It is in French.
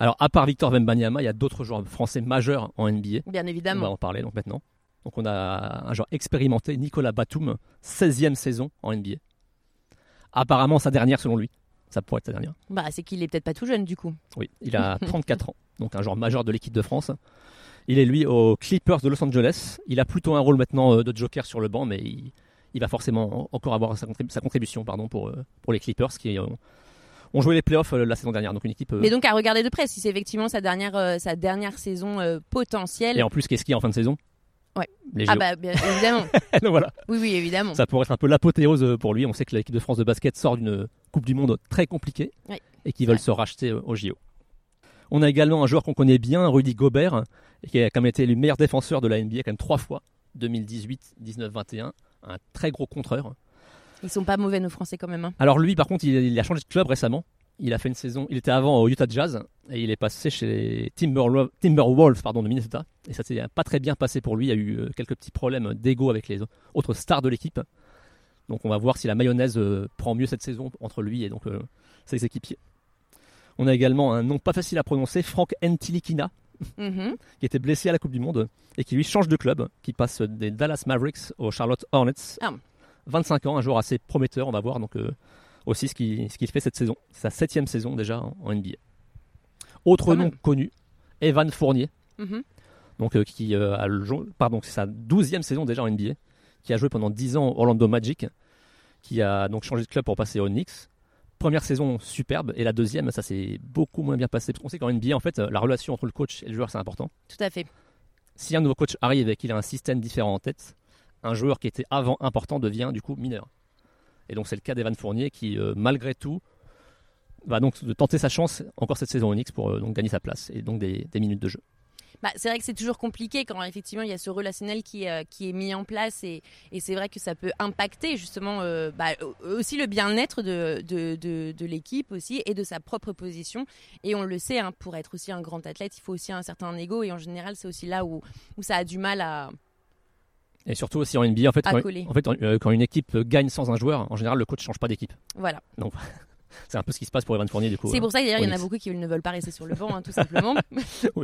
Alors, à part Victor Wembanyama, il y a d'autres joueurs français majeurs en NBA. Bien On va évidemment. en parler donc maintenant. Donc, on a un joueur expérimenté, Nicolas Batum, 16e saison en NBA. Apparemment, sa dernière selon lui. Ça pourrait être sa dernière. Bah, c'est qu'il est peut-être pas tout jeune du coup. Oui, il a 34 ans, donc un joueur majeur de l'équipe de France. Il est lui aux Clippers de Los Angeles. Il a plutôt un rôle maintenant euh, de joker sur le banc, mais il, il va forcément en- encore avoir sa, contrib- sa contribution pardon, pour, euh, pour les Clippers qui ont joué les playoffs euh, la saison dernière. Donc une équipe. euh, Mais donc à regarder de près si c'est effectivement sa dernière, euh, sa dernière saison potentielle. et en plus, qu'est-ce qu'il y a en fin de saison? Ouais. Les Ah bah bien évidemment. Donc voilà, oui oui évidemment. ça pourrait être un peu l'apothéose pour lui. On sait que l'équipe de France de basket sort d'une Coupe du Monde très compliquée Oui, et qu'ils veulent se racheter aux JO. On a également un joueur qu'on connaît bien, Rudy Gobert, qui a quand même été le meilleur défenseur de la NBA quand même trois fois, 2018, 19, 21, un très gros contreur. Ils sont pas mauvais nos Français quand même. hein. Alors lui, par contre, il, il a changé de club récemment. Il a fait une saison, il était avant au Utah Jazz et il est passé chez les Timberwolves, Timberwolves pardon, de Minnesota. Et ça s'est pas très bien passé pour lui. Il y a eu euh, quelques petits problèmes d'ego avec les autres stars de l'équipe. Donc on va voir si la mayonnaise euh, prend mieux cette saison entre lui et donc euh, ses équipiers. On a également un nom pas facile à prononcer, Frank Ntilikina, Mhm. qui était blessé à la Coupe du Monde et qui lui change de club, qui passe des Dallas Mavericks aux Charlotte Hornets. Ah. 25 ans, un joueur assez prometteur, on va voir donc euh, aussi ce qu'il ce fait cette saison. Sa septième saison déjà en, en NBA. Autre nom connu, Evan Fournier, Mhm. donc euh, qui euh, a le pardon, c'est sa douzième saison déjà en NBA, qui a joué pendant 10 ans au Orlando Magic, qui a donc changé de club pour passer aux Knicks. Première saison superbe et la deuxième, ça s'est beaucoup moins bien passé. Parce qu'on sait qu'en NBA, en fait, la relation entre le coach et le joueur, c'est important Tout à fait. si un nouveau coach arrive et qu'il a un système différent en tête, un joueur qui était avant important devient du coup mineur. Et donc c'est le cas d'Evan Fournier qui, euh, malgré tout, va donc tenter sa chance encore cette saison Knicks pour euh, donc gagner sa place et donc des, minutes de jeu. Bah, c'est vrai que c'est toujours compliqué quand effectivement il y a ce relationnel qui, euh, qui est mis en place et, et c'est vrai que ça peut impacter justement bah, aussi le bien-être de, de, de, de l'équipe aussi et de sa propre position. Et on le sait, hein, pour être aussi un grand athlète, il faut aussi un certain ego et en général c'est aussi là où, où ça a du mal à... Et surtout aussi en NBA, en fait, quand, en fait, euh, quand une équipe gagne sans un joueur, en général le coach change pas d'équipe. Voilà. C'est un peu ce qui se passe pour Evan Fournier du coup. C'est euh. pour ça d'ailleurs il y en a beaucoup qui ne veulent pas rester sur le banc, hein, tout simplement.